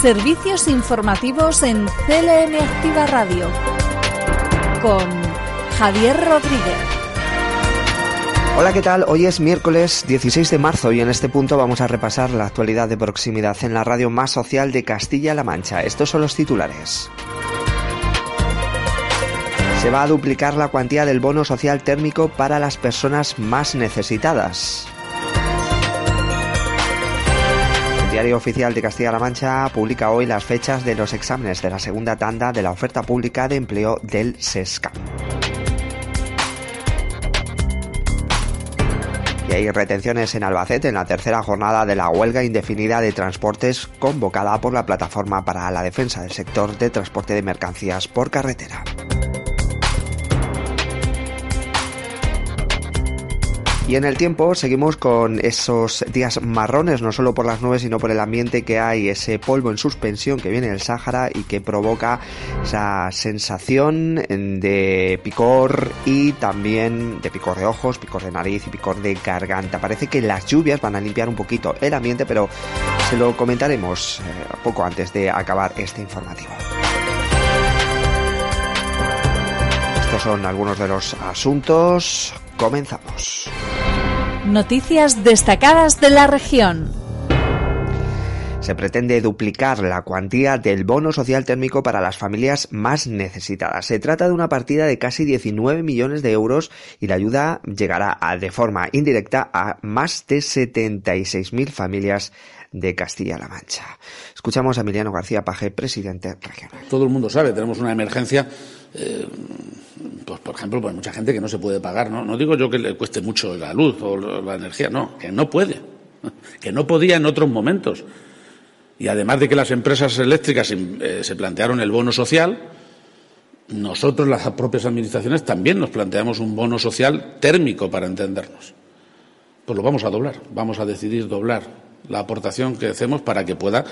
Servicios informativos en CLM Activa Radio con Javier Rodríguez. Hola, ¿qué tal? Hoy es miércoles 16 de marzo y en este punto vamos a repasar la actualidad de proximidad en la radio más social de Castilla-La Mancha. Estos son los titulares. Se va a duplicar la cuantía del bono social térmico para las personas más necesitadas. Diario Oficial de Castilla-La Mancha publica hoy las fechas de los exámenes de la segunda tanda de la oferta pública de empleo del SESCAM. Y hay retenciones en Albacete en la tercera jornada de la huelga indefinida de transportes convocada por la Plataforma para la Defensa del Sector de Transporte de Mercancías por Carretera. Y en el tiempo seguimos con esos días marrones, no solo por las nubes, sino por el ambiente que hay, ese polvo en suspensión que viene del Sáhara y que provoca esa sensación de picor y también de picor de ojos, picor de nariz y picor de garganta. Parece que las lluvias van a limpiar un poquito el ambiente, pero se lo comentaremos eh, poco antes de acabar este informativo. Estos son algunos de los asuntos. Comenzamos. Noticias destacadas de la región. Se pretende duplicar la cuantía del bono social térmico para las familias más necesitadas. Se trata de una partida de casi 19 millones de euros y la ayuda llegará a, de forma indirecta a más de 76.000 familias de Castilla-La Mancha. Escuchamos a Emiliano García Paje, presidente regional. Todo el mundo sabe, tenemos una emergencia. Eh, pues, por ejemplo, pues mucha gente que no se puede pagar, ¿no? No digo yo que le cueste mucho la luz o la energía, no, que no puede, que no podía en otros momentos. Y además de que las empresas eléctricas eh, se plantearon el bono social, nosotros, las propias administraciones, también nos planteamos un bono social térmico para entendernos. Pues lo vamos a doblar, vamos a decidir doblar la aportación que hacemos para que pueda.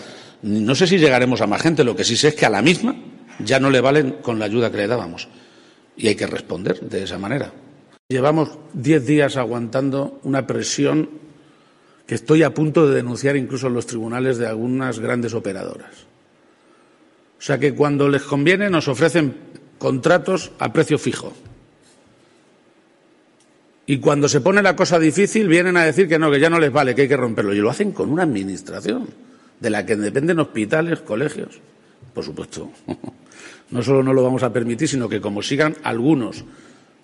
No sé si llegaremos a más gente, lo que sí sé es que a la misma ya no le valen con la ayuda que le dábamos. Y hay que responder de esa manera. Llevamos diez días aguantando una presión que estoy a punto de denunciar incluso en los tribunales de algunas grandes operadoras. O sea que cuando les conviene nos ofrecen contratos a precio fijo. Y cuando se pone la cosa difícil vienen a decir que no, que ya no les vale, que hay que romperlo. Y lo hacen con una administración de la que dependen hospitales, colegios. Por supuesto, no solo no lo vamos a permitir, sino que como sigan algunos,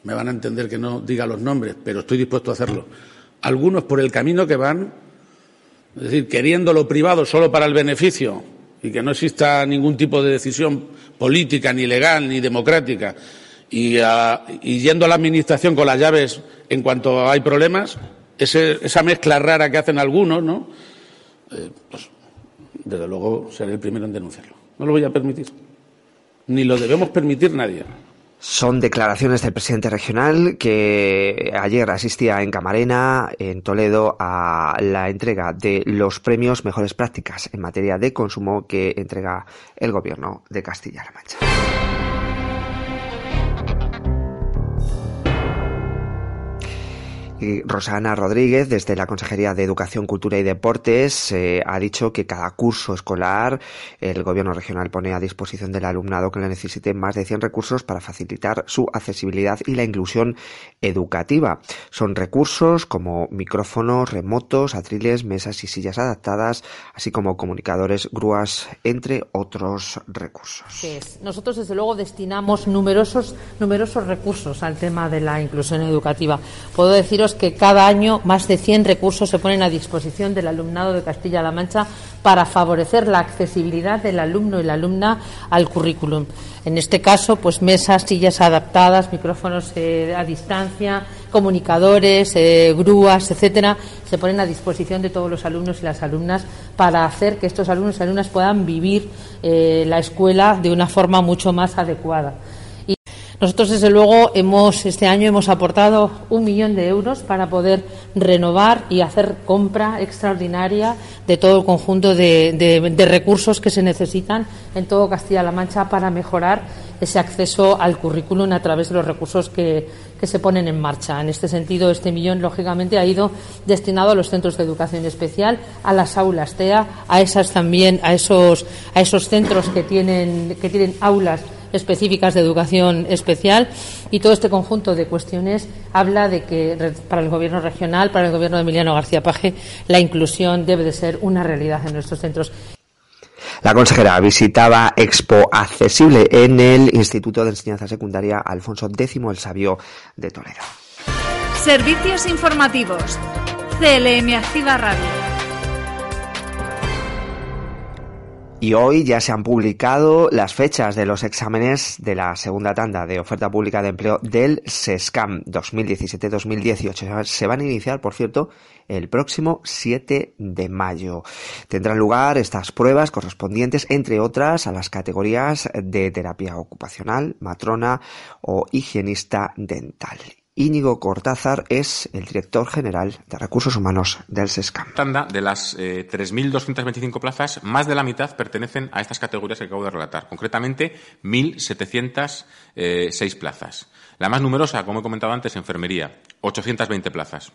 me van a entender que no diga los nombres, pero estoy dispuesto a hacerlo, algunos por el camino que van, es decir, queriendo lo privado solo para el beneficio y que no exista ningún tipo de decisión política, ni legal, ni democrática, y, yendo a la Administración con las llaves en cuanto hay problemas, esa mezcla rara que hacen algunos, ¿no? Eh, pues, desde luego seré el primero en denunciarlo. No lo voy a permitir. Ni lo debemos permitir nadie. Son declaraciones del presidente regional que ayer asistía en Camarena, en Toledo, a la entrega de los premios Mejores Prácticas en materia de consumo que entrega el gobierno de Castilla-La Mancha. Rosana Rodríguez, desde la Consejería de Educación, Cultura y Deportes, eh, ha dicho que cada curso escolar el Gobierno regional pone a disposición del alumnado que le necesite más de 100 recursos para facilitar su accesibilidad y la inclusión educativa. Son recursos como micrófonos remotos, atriles, mesas y sillas adaptadas, así como comunicadores, grúas, entre otros recursos. Nosotros, desde luego, destinamos numerosos, numerosos recursos al tema de la inclusión educativa. Puedo deciros que cada año más de 100 recursos se ponen a disposición del alumnado de Castilla-La Mancha para favorecer la accesibilidad del alumno y la alumna al currículum. En este caso, pues mesas, sillas adaptadas, micrófonos eh, a distancia, comunicadores, eh, grúas, etcétera, se ponen a disposición de todos los alumnos y las alumnas para hacer que estos alumnos y alumnas puedan vivir eh, la escuela de una forma mucho más adecuada. Nosotros, desde luego, hemos, este año hemos aportado un millón de euros para poder renovar y hacer compra extraordinaria de todo el conjunto de, recursos que se necesitan en todo Castilla-La Mancha para mejorar ese acceso al currículum a través de los recursos que, se ponen en marcha. En este sentido, este millón, lógicamente, ha ido destinado a los centros de educación especial, a las aulas TEA, a esas también, a esos, a esos centros que tienen, que tienen aulas específicas de educación especial y todo este conjunto de cuestiones habla de que para el gobierno regional, para el gobierno de Emiliano García Paje, la inclusión debe de ser una realidad en nuestros centros. La consejera visitaba Expo Accesible en el Instituto de Enseñanza Secundaria Alfonso X el Sabio de Toledo. Servicios informativos. CLM Activa Radio. Y hoy ya se han publicado las fechas de los exámenes de la segunda tanda de oferta pública de empleo del SESCAM 2017-2018. Se van a iniciar, por cierto, el próximo 7 de mayo. Tendrán lugar estas pruebas correspondientes, entre otras, a las categorías de terapia ocupacional, matrona o higienista dental. Íñigo Cortázar es el director general de recursos humanos del SESCAM. Tanda de las 3.225 eh, plazas, más de la mitad pertenecen a estas categorías que acabo de relatar, concretamente 1.706 eh, plazas. La más numerosa, como he comentado antes, enfermería, 820 plazas.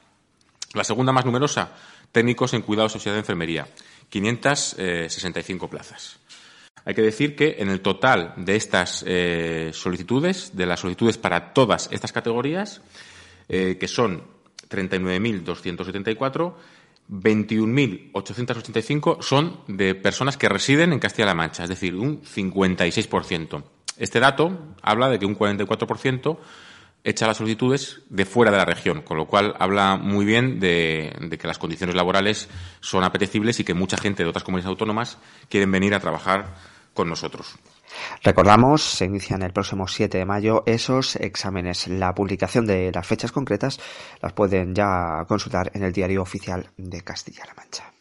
La segunda más numerosa, técnicos en cuidados sociedad de enfermería, 565 eh, plazas. Hay que decir que en el total de estas eh, solicitudes, de las solicitudes para todas estas categorías, eh, que son 39.274, 21.885 son de personas que residen en Castilla-La Mancha, es decir, un 56%. Este dato habla de que un 44% echa las solicitudes de fuera de la región, con lo cual habla muy bien de, de, que las condiciones laborales son apetecibles y que mucha gente de otras comunidades autónomas quieren venir a trabajar con nosotros. Recordamos, se inician el próximo 7 de mayo esos exámenes. La publicación de las fechas concretas las pueden ya consultar en el diario oficial de Castilla-La Mancha.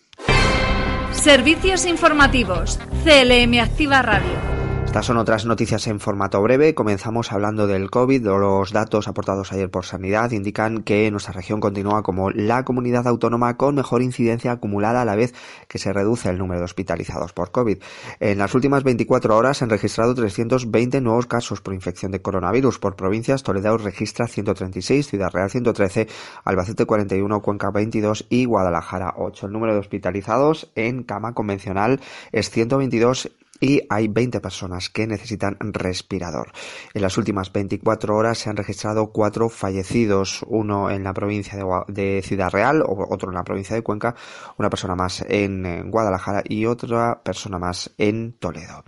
Servicios informativos. CLM Activa Radio. Estas son otras noticias en formato breve. Comenzamos hablando del COVID. Los datos aportados ayer por Sanidad indican que nuestra región continúa como la comunidad autónoma con mejor incidencia acumulada a la vez que se reduce el número de hospitalizados por COVID. En las últimas 24 horas se han registrado 320 nuevos casos por infección de coronavirus. Por provincias, Toledo registra 136, Ciudad Real 113, Albacete 41, Cuenca 22 y Guadalajara 8. El número de hospitalizados en cama convencional es 122 y hay 20 personas que necesitan respirador. En las últimas 24 horas se han registrado cuatro fallecidos, uno en la provincia de, Ciudad Real, otro en la provincia de Cuenca, una persona más en Guadalajara y otra persona más en Toledo.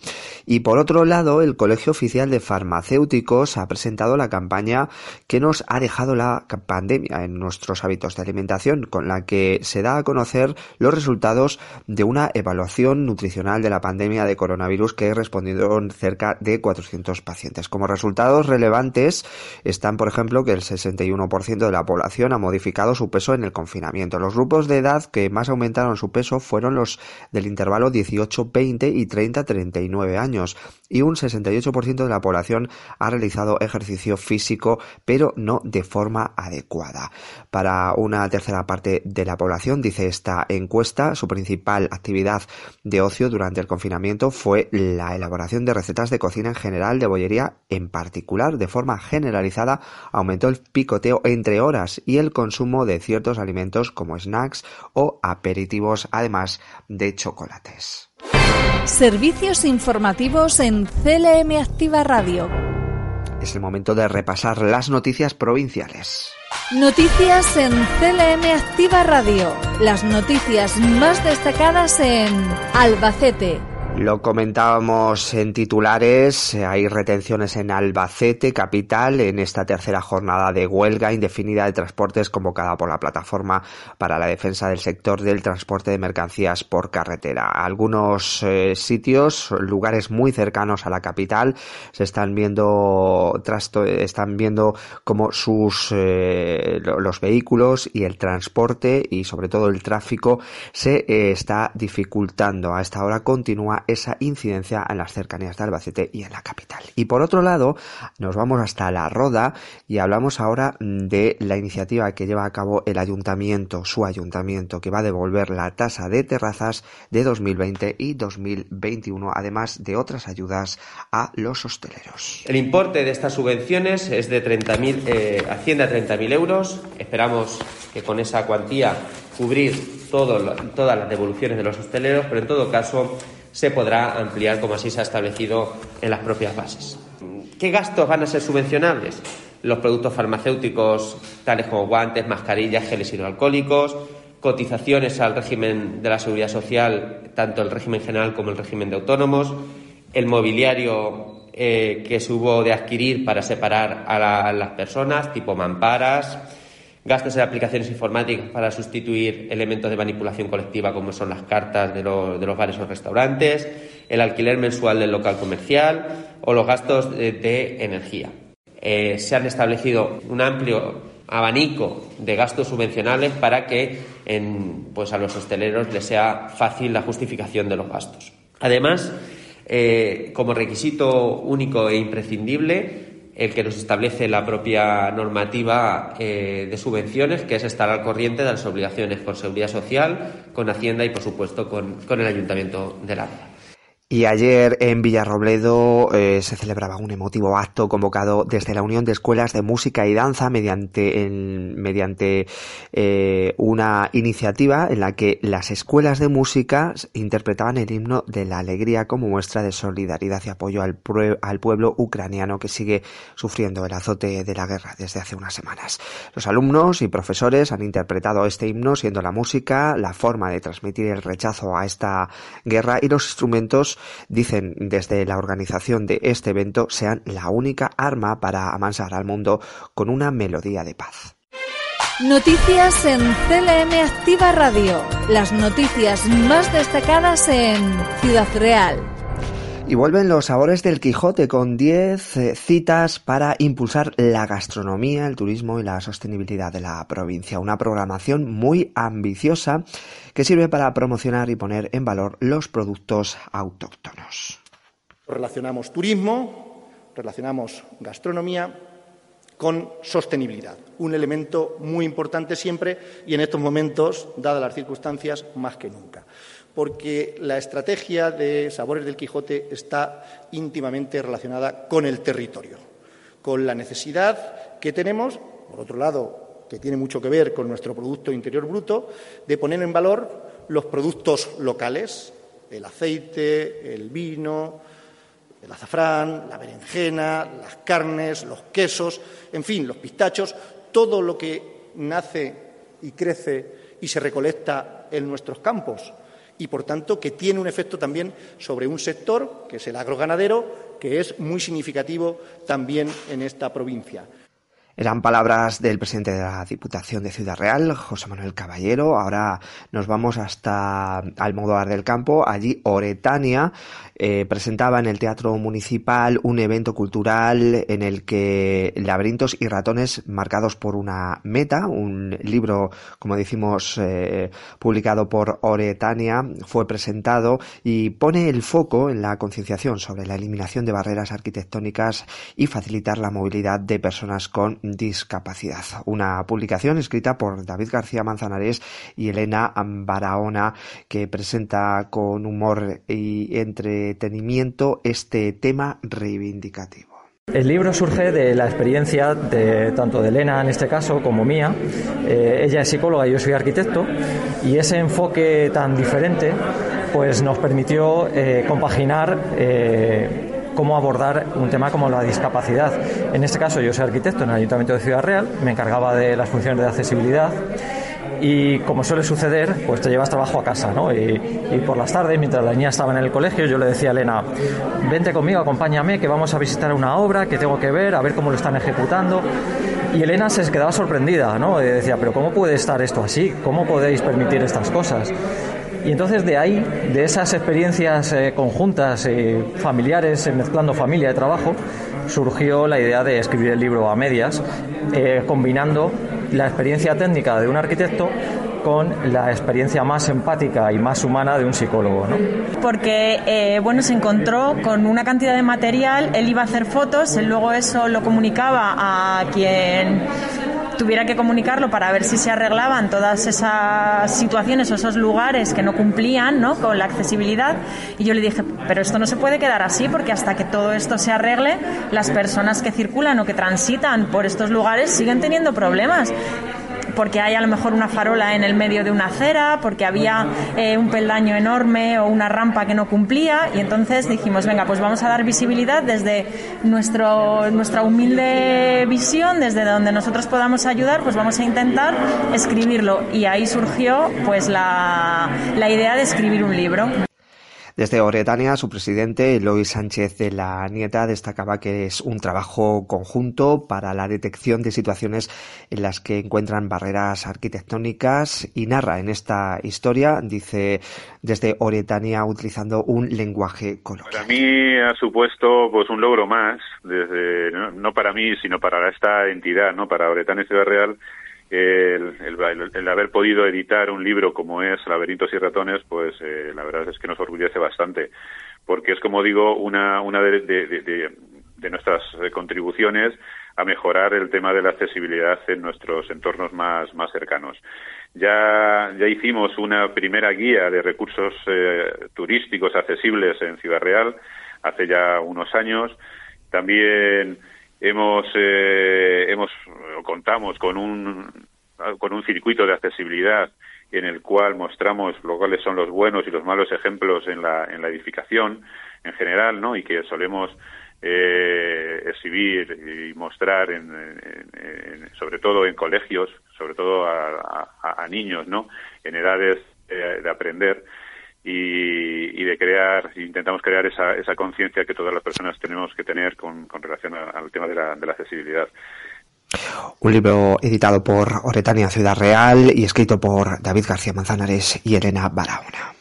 Y por otro lado, el Colegio Oficial de Farmacéuticos ha presentado la campaña que nos ha dejado la pandemia en nuestros hábitos de alimentación, con la que se da a conocer los resultados de una evaluación nutricional de la pandemia de coronavirus coronavirus que respondieron cerca de 400 pacientes. Como resultados relevantes están, por ejemplo, que el 61% de la población ha modificado su peso en el confinamiento. Los grupos de edad que más aumentaron su peso fueron los del intervalo 18-20 y 30-39 años y un 68% de la población ha realizado ejercicio físico pero no de forma adecuada. Para una tercera parte de la población, dice esta encuesta, su principal actividad de ocio durante el confinamiento fue fue la elaboración de recetas de cocina en general, de bollería en particular, de forma generalizada, aumentó el picoteo entre horas y el consumo de ciertos alimentos como snacks o aperitivos, además de chocolates. Servicios informativos en CLM Activa Radio. Es el momento de repasar las noticias provinciales. Noticias en CLM Activa Radio. Las noticias más destacadas en Albacete, Lo comentábamos en titulares, hay retenciones en Albacete, capital, en esta tercera jornada de huelga indefinida de transportes convocada por la Plataforma para la Defensa del Sector del Transporte de Mercancías por Carretera. Algunos eh, sitios, lugares muy cercanos a la capital, se están viendo, están viendo como sus, eh, los vehículos y el transporte y sobre todo el tráfico se eh, está dificultando. A esta hora continúa esa incidencia en las cercanías de Albacete y en la capital. Y por otro lado, nos vamos hasta La Roda y hablamos ahora de la iniciativa que lleva a cabo el ayuntamiento, su ayuntamiento, que va a devolver la tasa de terrazas de 2020 y 2021, además de otras ayudas a los hosteleros. El importe de estas subvenciones es de 30.000, eh, asciende a 30.000 euros. Esperamos que con esa cuantía cubrir todas las devoluciones de los hosteleros, pero en todo caso se podrá ampliar como así se ha establecido en las propias bases. ¿Qué gastos van a ser subvencionables? Los productos farmacéuticos tales como guantes, mascarillas, geles hidroalcohólicos, cotizaciones al régimen de la seguridad social, tanto el régimen general como el régimen de autónomos, el mobiliario eh, que se hubo de adquirir para separar a las personas, tipo mamparas, gastos en aplicaciones informáticas para sustituir elementos de manipulación colectiva como son las cartas de, los bares o restaurantes, el alquiler mensual del local comercial o los gastos de, energía. Eh, se han establecido un amplio abanico de gastos subvencionales para que pues a los hosteleros les sea fácil la justificación de los gastos. Además, eh, como requisito único e imprescindible, el que nos establece la propia normativa eh, de subvenciones, que es estar al corriente de las obligaciones con seguridad social, con Hacienda y, por supuesto, con, con el Ayuntamiento de La y ayer en Villarrobledo eh, se celebraba un emotivo acto convocado desde la Unión de Escuelas de Música y Danza mediante, mediante eh, una iniciativa en la que las escuelas de música interpretaban el himno de la alegría como muestra de solidaridad y apoyo al, al pueblo ucraniano que sigue sufriendo el azote de la guerra desde hace unas semanas. Los alumnos y profesores han interpretado este himno siendo la música la forma de transmitir el rechazo a esta guerra y los instrumentos dicen desde la organización de este evento, sean la única arma para amansar al mundo con una melodía de paz. Noticias en CLM Activa Radio. Las noticias más destacadas en Ciudad Real. Y vuelven los sabores del Quijote con 10 eh, citas para impulsar la gastronomía, el turismo y la sostenibilidad de la provincia. Una programación muy ambiciosa que sirve para promocionar y poner en valor los productos autóctonos. Relacionamos turismo, relacionamos gastronomía con sostenibilidad, un elemento muy importante siempre y en estos momentos, dadas las circunstancias, más que nunca porque la estrategia de Sabores del Quijote está íntimamente relacionada con el territorio, con la necesidad que tenemos, por otro lado, que tiene mucho que ver con nuestro Producto Interior Bruto, de poner en valor los productos locales, el aceite, el vino, el azafrán, la berenjena, las carnes, los quesos, en fin, los pistachos, todo lo que nace y crece y se recolecta en nuestros campos y, por tanto, que tiene un efecto también sobre un sector, que es el agroganadero, que es muy significativo también en esta provincia. Eran palabras del presidente de la Diputación de Ciudad Real, José Manuel Caballero. Ahora nos vamos hasta Almodóvar del Campo. Allí Oretania eh, presentaba en el Teatro Municipal un evento cultural en el que laberintos y ratones marcados por una meta, un libro, como decimos, eh, publicado por Oretania, fue presentado y pone el foco en la concienciación sobre la eliminación de barreras arquitectónicas y facilitar la movilidad de personas con discapacidad. Una publicación escrita por David García Manzanares y Elena Barahona que presenta con humor y entretenimiento este tema reivindicativo. El libro surge de la experiencia de tanto de Elena en este caso como mía. Eh, ella es psicóloga y yo soy arquitecto y ese enfoque tan diferente pues nos permitió eh, compaginar eh, cómo abordar un tema como la discapacidad. En este caso yo soy arquitecto en el Ayuntamiento de Ciudad Real, me encargaba de las funciones de accesibilidad y como suele suceder, pues te llevas trabajo a casa, ¿no? Y, por las tardes, mientras la niña estaba en el colegio, yo le decía a Elena, vente conmigo, acompáñame, que vamos a visitar una obra que tengo que ver, a ver cómo lo están ejecutando. Y Elena se quedaba sorprendida, ¿no? Y decía, pero ¿cómo puede estar esto así? ¿Cómo podéis permitir estas cosas? Y entonces de ahí, de esas experiencias eh, conjuntas, y familiares, eh, mezclando familia y trabajo, surgió la idea de escribir el libro a medias, eh, combinando la experiencia técnica de un arquitecto con la experiencia más empática y más humana de un psicólogo. Porque bueno, se encontró con una cantidad de material, él iba a hacer fotos, él luego eso lo comunicaba a quien tuviera que comunicarlo para ver si se arreglaban todas esas situaciones o esos lugares que no cumplían ¿no? con la accesibilidad. Y yo le dije, pero esto no se puede quedar así porque hasta que todo esto se arregle, las personas que circulan o que transitan por estos lugares siguen teniendo problemas porque hay a lo mejor una farola en el medio de una acera, porque había eh, un peldaño enorme o una rampa que no cumplía y entonces dijimos, venga, pues vamos a dar visibilidad desde nuestro, nuestra humilde visión, desde donde nosotros podamos ayudar, pues vamos a intentar escribirlo y ahí surgió pues la, la idea de escribir un libro. Desde Oretania, su presidente, Eloy Sánchez de la Nieta, destacaba que es un trabajo conjunto para la detección de situaciones en las que encuentran barreras arquitectónicas y narra en esta historia, dice desde Oretania, utilizando un lenguaje coloquial. Para mí ha supuesto pues un logro más, no, para mí, sino para esta entidad, no para Oretania Ciudad Real, el, el, haber podido editar un libro como es Laberintos y Ratones, pues eh, la verdad es que nos orgullece bastante, porque es, como digo, una, una de, de, nuestras contribuciones a mejorar el tema de la accesibilidad en nuestros entornos más, más cercanos. Ya, ya hicimos una primera guía de recursos eh, turísticos accesibles en Ciudad Real hace ya unos años. También hemos, eh, hemos contamos con un, con un circuito de accesibilidad en el cual mostramos lo cuáles son los buenos y los malos ejemplos en la, en la edificación en general, ¿no? Y que solemos eh, exhibir y mostrar, en, sobre todo en colegios, sobre todo a, a, niños, ¿no? En edades de aprender y, de crear, intentamos crear esa, esa conciencia que todas las personas tenemos que tener con, con relación al tema de la, de la accesibilidad. Un libro editado por Oretania Ciudad Real y escrito por David García Manzanares y Elena Barahona.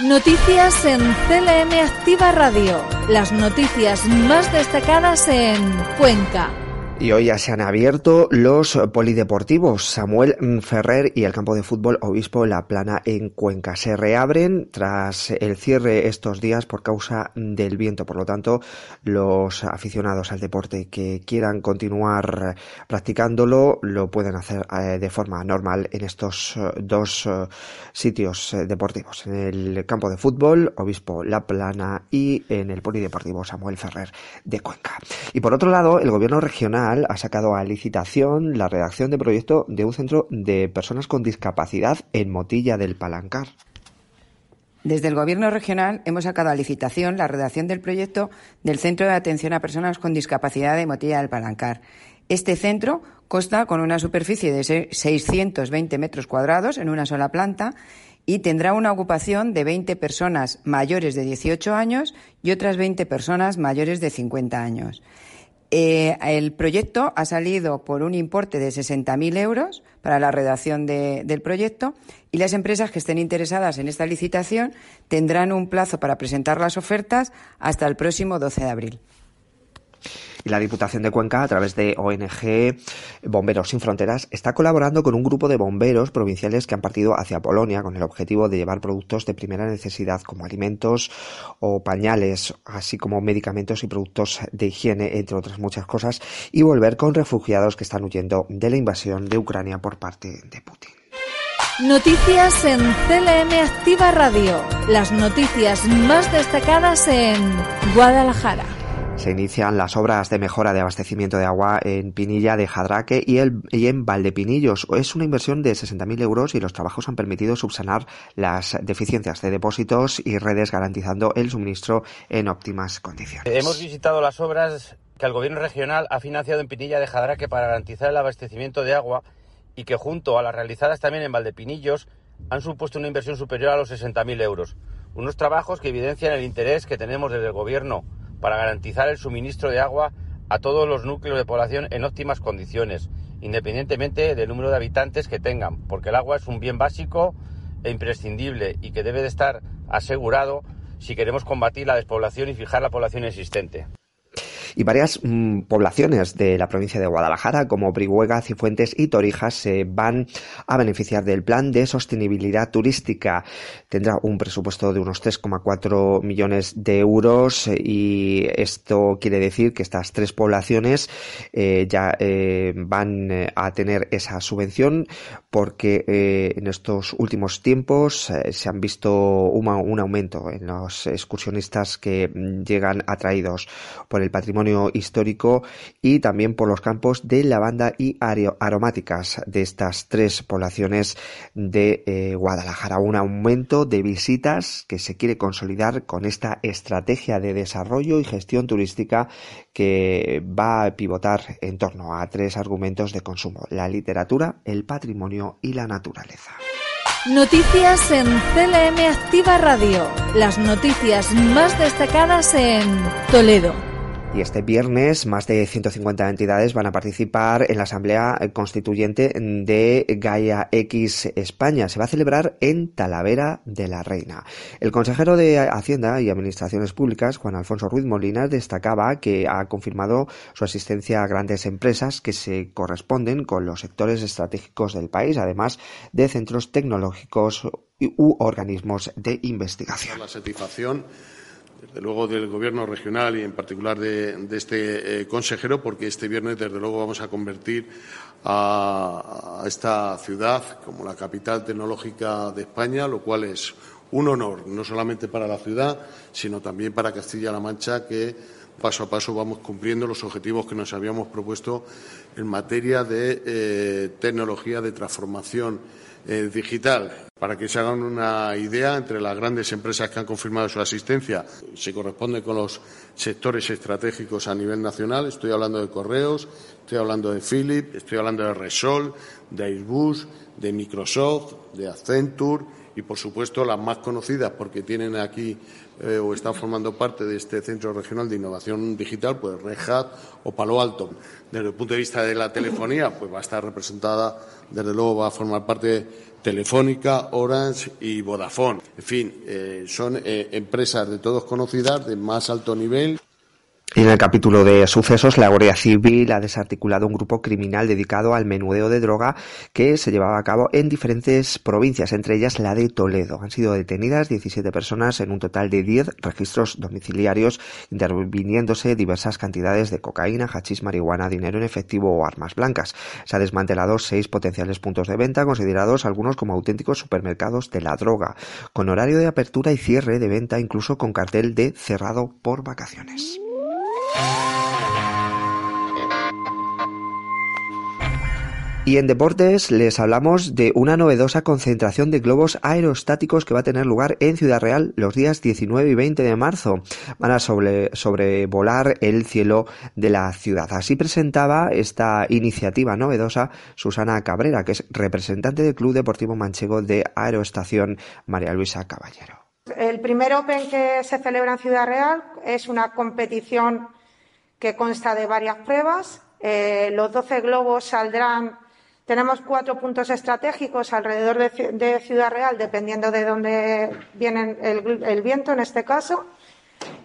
Noticias en CLM Activa Radio. Las noticias más destacadas en Cuenca. Y hoy ya se han abierto los polideportivos Samuel Ferrer y el campo de fútbol Obispo La Plana en Cuenca. Se reabren tras el cierre estos días por causa del viento. Por lo tanto, los aficionados al deporte que quieran continuar practicándolo lo pueden hacer eh, de forma normal en estos eh, dos eh, sitios deportivos. En el campo de fútbol Obispo La Plana y en el polideportivo Samuel Ferrer de Cuenca. Y por otro lado, el gobierno regional ha sacado a licitación la redacción de proyecto de un centro de personas con discapacidad en Motilla del Palancar. Desde el Gobierno regional hemos sacado a licitación la redacción del proyecto del Centro de Atención a Personas con Discapacidad de Motilla del Palancar. Este centro consta con una superficie de 620 metros cuadrados en una sola planta y tendrá una ocupación de 20 personas mayores de 18 años y otras 20 personas mayores de 50 años. Eh, el proyecto ha salido por un importe de 60.000 euros para la redacción del proyecto y las empresas que estén interesadas en esta licitación tendrán un plazo para presentar las ofertas hasta el próximo 12 de abril y la Diputación de Cuenca, a través de ONG Bomberos Sin Fronteras, está colaborando con un grupo de bomberos provinciales que han partido hacia Polonia con el objetivo de llevar productos de primera necesidad como alimentos o pañales, así como medicamentos y productos de higiene, entre otras muchas cosas, y volver con refugiados que están huyendo de la invasión de Ucrania por parte de Putin. Noticias en CLM Activa Radio. Las noticias más destacadas en Guadalajara. Se inician las obras de mejora de abastecimiento de agua en Pinilla de Jadraque y, el, y en Valdepinillos. Es una inversión de 60.000 euros y los trabajos han permitido subsanar las deficiencias de depósitos y redes garantizando el suministro en óptimas condiciones. Hemos visitado las obras que el gobierno regional ha financiado en Pinilla de Jadraque para garantizar el abastecimiento de agua y que junto a las realizadas también en Valdepinillos han supuesto una inversión superior a los 60.000 euros. Unos trabajos que evidencian el interés que tenemos desde el Gobierno para garantizar el suministro de agua a todos los núcleos de población en óptimas condiciones, independientemente del número de habitantes que tengan, porque el agua es un bien básico e imprescindible y que debe de estar asegurado si queremos combatir la despoblación y fijar la población existente y varias mm, poblaciones de la provincia de Guadalajara, como Brihuega, Cifuentes y Torijas, se van a beneficiar del plan de sostenibilidad turística. Tendrá un presupuesto de unos 3,4 millones de euros y esto quiere decir que estas tres poblaciones eh, ya eh, van eh, a tener esa subvención porque en estos últimos tiempos se han visto un aumento en los excursionistas que mm, llegan atraídos por el patrimonio histórico y también por los campos de lavanda y aromáticas de estas tres poblaciones de eh, Guadalajara. Un aumento de visitas que se quiere consolidar con esta estrategia de desarrollo y gestión turística que va a pivotar en torno a tres argumentos de consumo, la literatura, el patrimonio y la naturaleza. Noticias en CLM Activa Radio. Las noticias más destacadas en Toledo. Y este viernes más de 150 entidades van a participar en la Asamblea Constituyente de Gaia X España. Se va a celebrar en Talavera de la Reina. El consejero de Hacienda y Administraciones Públicas, Juan Alfonso Ruiz Molinas, destacaba que ha confirmado su asistencia a grandes empresas que se corresponden con los sectores estratégicos del país, además de centros tecnológicos u organismos de investigación. La desde luego del Gobierno regional y en particular de, este eh, consejero, porque este viernes, desde luego, vamos a convertir a, esta ciudad como la capital tecnológica de España, lo cual es un honor, no solamente para la ciudad, sino también para Castilla-La Mancha, que paso a paso vamos cumpliendo los objetivos que nos habíamos propuesto en materia de eh, tecnología de transformación eh, digital. Para que se hagan una idea, entre las grandes empresas que han confirmado su asistencia, se corresponde con los sectores estratégicos a nivel nacional. Estoy hablando de Correos, estoy hablando de Philip, estoy hablando de Resol, de Airbus, de Microsoft, de Accenture y, por supuesto, las más conocidas porque tienen aquí eh, o están formando parte de este Centro Regional de Innovación Digital, pues Red Hat o Palo Alto. Desde el punto de vista de la telefonía, pues va a estar representada desde luego va a formar parte Telefónica, Orange y Vodafone. En fin, eh, son eh, empresas de todos conocidas, de más alto nivel. En el capítulo de sucesos, la Guardia Civil ha desarticulado un grupo criminal dedicado al menudeo de droga que se llevaba a cabo en diferentes provincias, entre ellas la de Toledo. Han sido detenidas 17 personas en un total de 10 registros domiciliarios, interviniéndose diversas cantidades de cocaína, hachís, marihuana, dinero en efectivo o armas blancas. Se ha desmantelado seis potenciales puntos de venta, considerados algunos como auténticos supermercados de la droga, con horario de apertura y cierre de venta, incluso con cartel de cerrado por vacaciones. Y en deportes les hablamos de una novedosa concentración de globos aerostáticos que va a tener lugar en Ciudad Real los días 19 y 20 de marzo. Van a sobrevolar el cielo de la ciudad. Así presentaba esta iniciativa novedosa Susana Cabrera, que es representante del Club Deportivo Manchego de Aeroestación María Luisa Caballero. El primer Open que se celebra en Ciudad Real es una competición que consta de varias pruebas. Eh, los 12 globos saldrán. Tenemos cuatro puntos estratégicos alrededor de, Ciudad Real, dependiendo de dónde viene el, viento en este caso.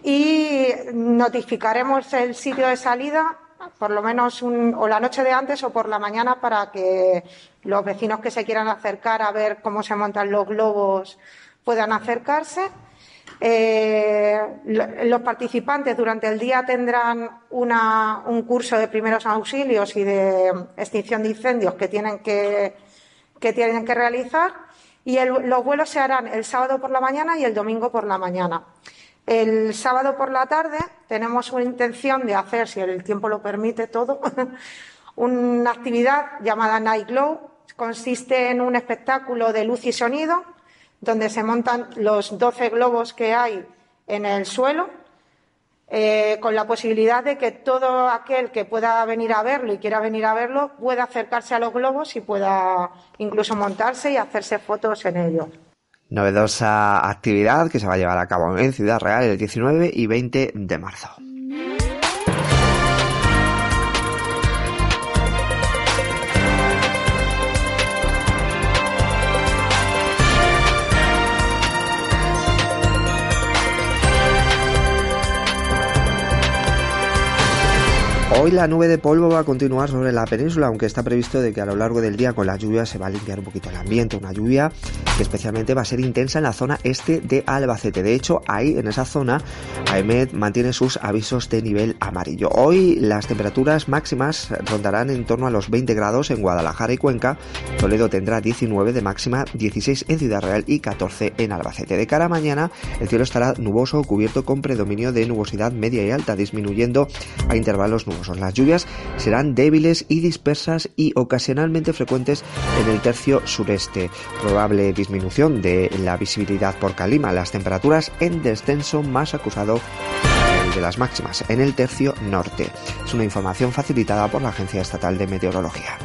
Y notificaremos el sitio de salida por lo menos o la noche de antes o por la mañana para que los vecinos que se quieran acercar a ver cómo se montan los globos puedan acercarse. Eh, los participantes durante el día tendrán un curso de primeros auxilios y de extinción de incendios que tienen que, tienen que realizar y los vuelos se harán el sábado por la mañana y el domingo por la mañana. El sábado por la tarde tenemos una intención de hacer, si el tiempo lo permite todo, una actividad llamada Night Glow. Consiste en un espectáculo de luz y sonido donde se montan los 12 globos que hay en el suelo. eh, con la posibilidad de que todo aquel que pueda venir a verlo y quiera venir a verlo pueda acercarse a los globos y pueda incluso montarse y hacerse fotos en ellos. Novedosa actividad que se va a llevar a cabo en Ciudad Real el 19 y 20 de marzo. Hoy la nube de polvo va a continuar sobre la península, aunque está previsto de que a lo largo del día con la lluvia se va a limpiar un poquito el ambiente, una lluvia que especialmente va a ser intensa en la zona este de Albacete. De hecho, ahí en esa zona, AEMET mantiene sus avisos de nivel amarillo. Hoy las temperaturas máximas rondarán en torno a los 20 grados en Guadalajara y Cuenca. Toledo tendrá 19 de máxima, 16 en Ciudad Real y 14 en Albacete. De cara a mañana, el cielo estará nuboso, cubierto con predominio de nubosidad media y alta, disminuyendo a intervalos nubosos. Las lluvias serán débiles y dispersas y ocasionalmente frecuentes en el tercio sureste. Probable disminución de la visibilidad por calima. Las temperaturas en descenso más acusado de las máximas en el tercio norte. Es una información facilitada por la Agencia Estatal de Meteorología.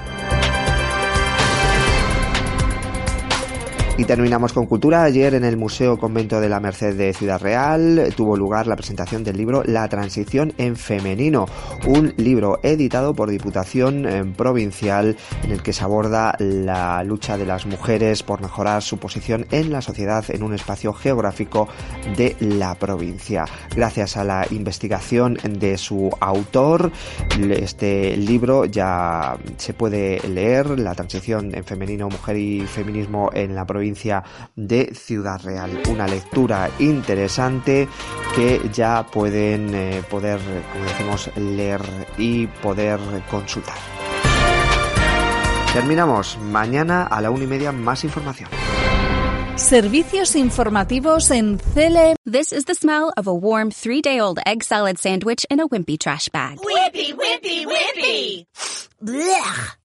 Y terminamos con cultura. Ayer en el Museo Convento de la Merced de Ciudad Real tuvo lugar la presentación del libro La Transición en Femenino, un libro editado por Diputación eh, Provincial en el que se aborda la lucha de las mujeres por mejorar su posición en la sociedad en un espacio geográfico de la provincia. Gracias a la investigación de su autor, este libro ya se puede leer, La Transición en Femenino, Mujer y Feminismo en la provincia de Ciudad Real. Una lectura interesante que ya pueden eh, poder, como decimos, leer y poder consultar. Terminamos mañana a la una y media más información. Servicios informativos en CLM. This is the smell of a warm three-day-old egg salad sandwich in a wimpy trash bag. Wimpy, wimpy, wimpy! Blech!